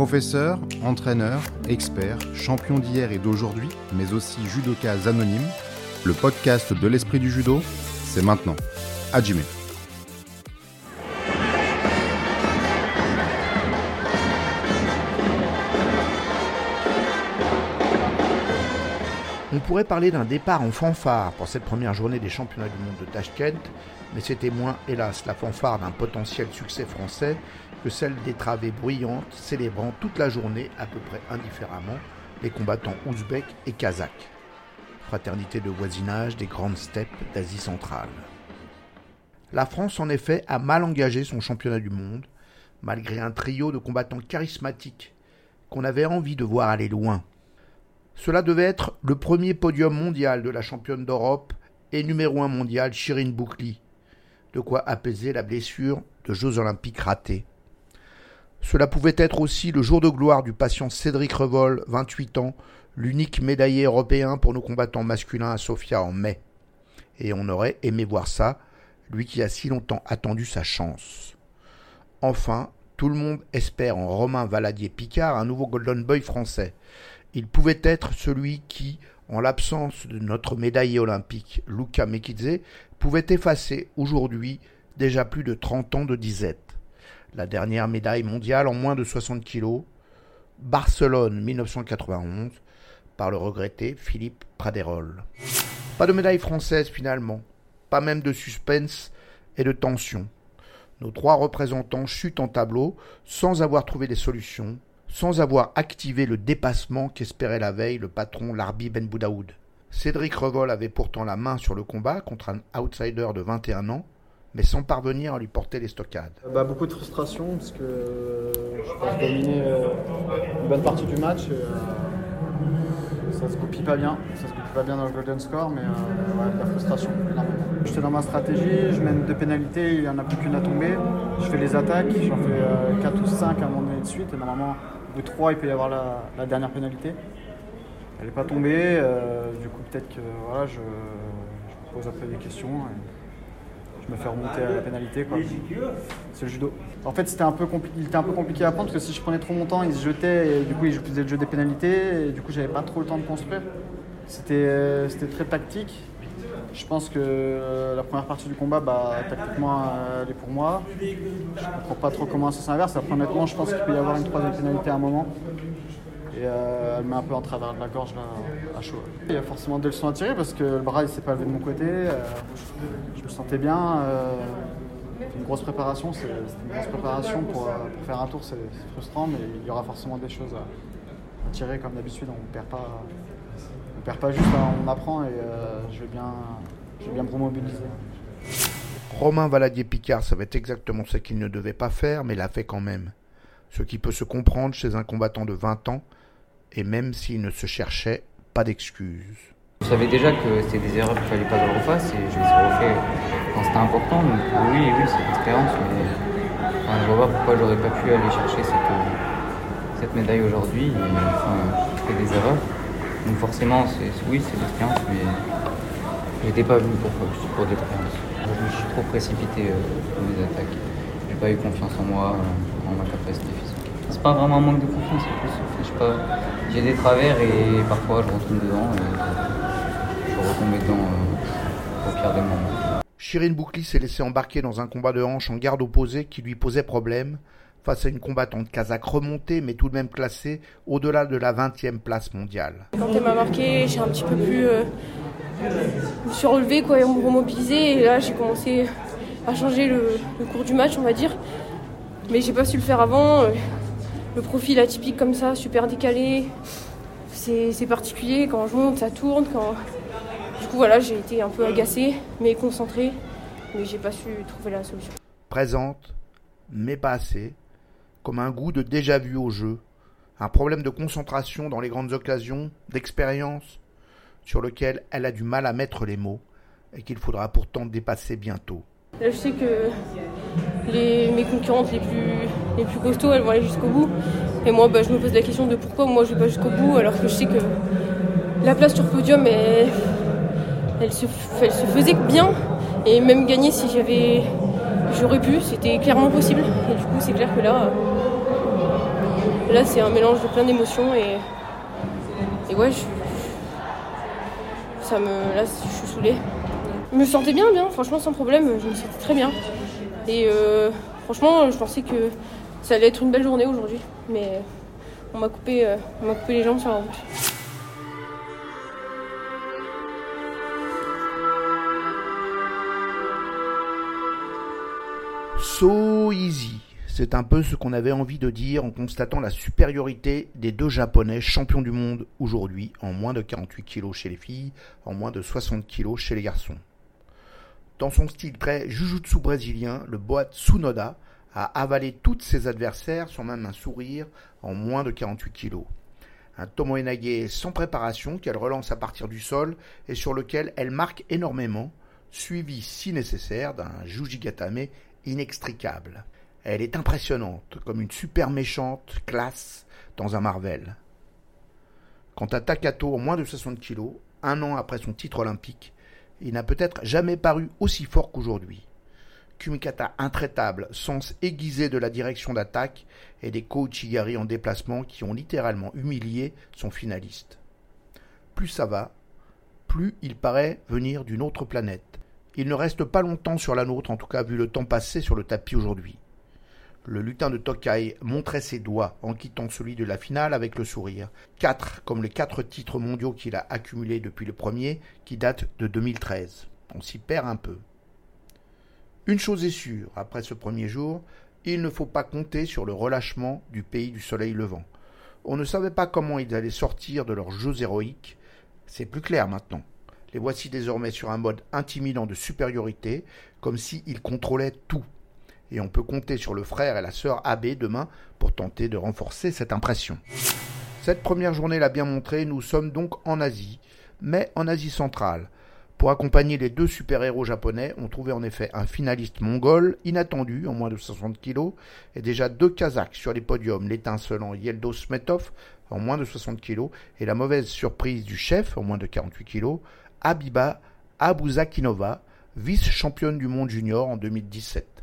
Professeur, entraîneur, expert, champion d'hier et d'aujourd'hui, mais aussi judoka anonyme, le podcast de l'esprit du judo, c'est maintenant. Hajime. On pourrait parler d'un départ en fanfare pour cette première journée des championnats du monde de Tashkent, mais c'était moins, hélas, la fanfare d'un potentiel succès français que celle des travées bruyantes célébrant toute la journée, à peu près indifféremment, les combattants ouzbeks et kazakhs. Fraternité de voisinage des grandes steppes d'Asie centrale. La France, en effet, a mal engagé son championnat du monde, malgré un trio de combattants charismatiques qu'on avait envie de voir aller loin. Cela devait être le premier podium mondial de la championne d'Europe et numéro un mondial Shirin Boukli, de quoi apaiser la blessure de Jeux olympiques ratés. Cela pouvait être aussi le jour de gloire du patient Cédric Revol, 28 ans, l'unique médaillé européen pour nos combattants masculins à Sofia en mai. Et on aurait aimé voir ça, lui qui a si longtemps attendu sa chance. Enfin, tout le monde espère en Romain Valadier-Picard un nouveau Golden Boy français. Il pouvait être celui qui, en l'absence de notre médaillé olympique Luca Mekidze, pouvait effacer aujourd'hui déjà plus de 30 ans de disette. La dernière médaille mondiale en moins de 60 kilos, Barcelone 1991, par le regretté Philippe Praderol. Pas de médaille française finalement, pas même de suspense et de tension. Nos trois représentants chutent en tableau sans avoir trouvé des solutions, sans avoir activé le dépassement qu'espérait la veille le patron Larbi Ben Boudaoud. Cédric Revol avait pourtant la main sur le combat contre un outsider de 21 ans, mais sans parvenir à lui porter les stockades. Bah, beaucoup de frustration parce que euh, je pense dominer euh, une bonne partie du match. Euh, ça se copie pas bien, ça se copie pas bien dans le golden score, mais la frustration J'étais dans ma stratégie, je mène deux pénalités, il n'y en a plus qu'une à tomber. Je fais les attaques, j'en fais 4 ou 5 à un moment donné de suite, et normalement au bout de 3 il peut y avoir la, dernière pénalité. Elle n'est pas tombée, du coup peut-être que voilà, je, je, pose un peu des questions me faire remonter à la pénalité. C'est le judo. En fait, c'était un peu il était un peu compliqué à prendre parce que si je prenais trop mon temps, il se jetait et du coup, il faisait le jeu des pénalités et du coup, j'avais pas trop le temps de construire. C'était euh, très tactique. Je pense que euh, la première partie du combat, bah, tactiquement, elle est pour moi. Je ne comprends pas trop comment ça s'inverse. Après, honnêtement, je pense qu'il peut y avoir une troisième pénalité à un moment. Euh, elle met un peu en travers de la gorge là, à chaud. Il y a forcément des leçons à tirer parce que le bras il s'est pas levé de mon côté. Euh, je me sentais bien. Euh, une grosse préparation, c'est une grosse préparation pour, faire un tour, c'est frustrant, mais il y aura forcément des choses à, tirer comme d'habitude. On perd pas, on perd pas juste, hein, on apprend et je vais bien, je vais bien me remobiliser. Romain Valadier-Picard savait exactement ce qu'il ne devait pas faire, mais l'a fait quand même. Ce qui peut se comprendre chez un combattant de 20 ans et même s'il ne se cherchait pas d'excuses. Je savais déjà que c'était des erreurs qu'il fallait pas que je refasse et je les ai refait quand c'était important. Donc oui, oui, c'est une expérience, mais enfin, je vois pas pourquoi j'aurais pas pu aller chercher cette, cette médaille aujourd'hui. Enfin, des erreurs. Donc forcément, oui, c'est l'expérience, mais j'étais pas venu pour, pour l'expérience. Je me suis trop précipité euh, dans mes attaques. J'ai pas eu confiance en moi, euh, en ma capacité physique. C'est pas vraiment un manque de confiance, je sais pas, j'ai des travers et parfois je retombe dedans et je retombe dedans euh, au pire des moments. Shirin Boukli s'est laissé embarquer dans un combat de hanche en garde opposée qui lui posait problème face à une combattante kazakh remontée mais tout de même classée au-delà de la 20e place mondiale. Quand elle m'a marqué, j'ai un petit peu plus euh, me suis relevé quoi, et me remobiliser et là j'ai commencé à changer le, le, cours du match on va dire. Mais j'ai pas su le faire avant. Euh, le profil atypique comme ça, super décalé. C'est particulier, quand je monte, ça tourne. Quand... Du coup, voilà, j'ai été un peu agacée, mais concentrée, mais j'ai pas su trouver la solution. Présente, mais pas assez, comme un goût de déjà-vu au jeu, un problème de concentration dans les grandes occasions, d'expérience, sur lequel elle a du mal à mettre les mots, et qu'il faudra pourtant dépasser bientôt. Là, je sais que les, mes concurrentes les plus, les plus costauds, elles vont aller jusqu'au bout. Et moi, bah, je me pose la question de pourquoi moi je vais pas jusqu'au bout, alors que je sais que la place sur podium, elle, elle, se, faisait bien. Et même gagner si j'avais, j'aurais pu, c'était clairement possible. Et du coup, c'est clair que là, là, c'est un mélange de plein d'émotions et, et ouais, je, ça me, là, je suis saoulée. Je me sentais bien, bien, franchement, sans problème, je me sentais très bien. Et euh, franchement, je pensais que ça allait être une belle journée aujourd'hui, mais on m'a coupé, euh, on m'a coupé les jambes sur la route. So easy. C'est un peu ce qu'on avait envie de dire en constatant la supériorité des deux Japonais champions du monde aujourd'hui en moins de 48 kg chez les filles, en moins de 60 kg chez les garçons. Dans son style très jujutsu brésilien, le Boat Tsunoda a avalé tous ses adversaires sans même un sourire en moins de 48 kg. Un Tomoenage sans préparation qu'elle relance à partir du sol et sur lequel elle marque énormément, suivi si nécessaire d'un Jujigatame inextricable. Elle est impressionnante, comme une super méchante classe dans un Marvel. Quant à Takato en moins de 60 kg, un an après son titre olympique, il n'a peut-être jamais paru aussi fort qu'aujourd'hui. Kumikata intraitable, sens aiguisé de la direction d'attaque et des Kouchigari en déplacement qui ont littéralement humilié son finaliste. Plus ça va, plus il paraît venir d'une autre planète. Il ne reste pas longtemps sur la nôtre, en tout cas vu le temps passé sur le tapis aujourd'hui. Le lutin de Tokai montrait ses doigts en quittant celui de la finale avec le sourire. Quatre, comme les quatre titres mondiaux qu'il a accumulés depuis le premier, qui date de 2013. On s'y perd un peu. Une chose est sûre, après ce premier jour, il ne faut pas compter sur le relâchement du pays du soleil levant. On ne savait pas comment ils allaient sortir de leurs jeux héroïques. C'est plus clair maintenant. Les voici désormais sur un mode intimidant de supériorité, comme s'ils contrôlaient tout et on peut compter sur le frère et la sœur Abbé demain pour tenter de renforcer cette impression. Cette première journée l'a bien montré, nous sommes donc en Asie, mais en Asie centrale. Pour accompagner les deux super-héros japonais, on trouvait en effet un finaliste mongol inattendu en moins de 60 kg et déjà deux Kazakhs sur les podiums, l'étincelant Yeldo Smetov en moins de 60 kg et la mauvaise surprise du chef en moins de 48 kg, Abiba Abuzakinova, vice-championne du monde junior en 2017.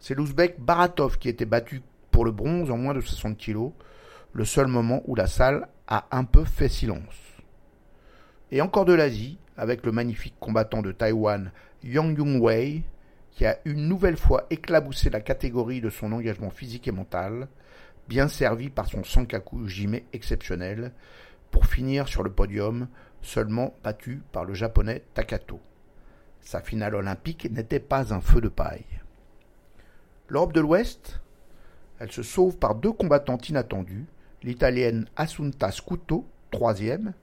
C'est l'Ouzbek Baratov qui était battu pour le bronze en moins de 60 kg, le seul moment où la salle a un peu fait silence. Et encore de l'Asie, avec le magnifique combattant de Taïwan Yang Yung-wei, qui a une nouvelle fois éclaboussé la catégorie de son engagement physique et mental, bien servi par son Sankaku Jime exceptionnel, pour finir sur le podium, seulement battu par le japonais Takato. Sa finale olympique n'était pas un feu de paille. L'Europe de l'Ouest, elle se sauve par deux combattantes inattendues, l'italienne Assunta Scuto, troisième,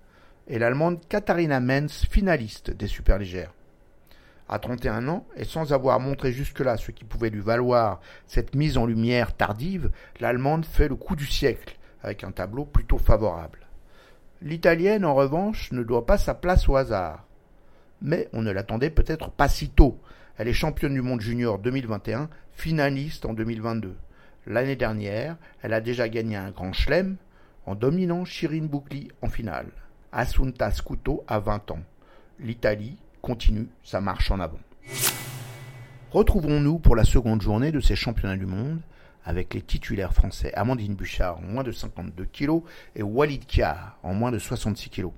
et l'allemande Katharina Menz, finaliste des superlégères. À 31 ans, et sans avoir montré jusque-là ce qui pouvait lui valoir cette mise en lumière tardive, l'allemande fait le coup du siècle, avec un tableau plutôt favorable. L'italienne, en revanche, ne doit pas sa place au hasard. Mais on ne l'attendait peut-être pas si tôt, elle est championne du monde junior 2021, finaliste en 2022. L'année dernière, elle a déjà gagné un grand chelem en dominant Shirin Boukli en finale. Assunta Scuto a 20 ans. L'Italie continue sa marche en avant. Retrouvons-nous pour la seconde journée de ces championnats du monde avec les titulaires français Amandine Bouchard en moins de 52 kg et Walid Kiar en moins de 66 kg.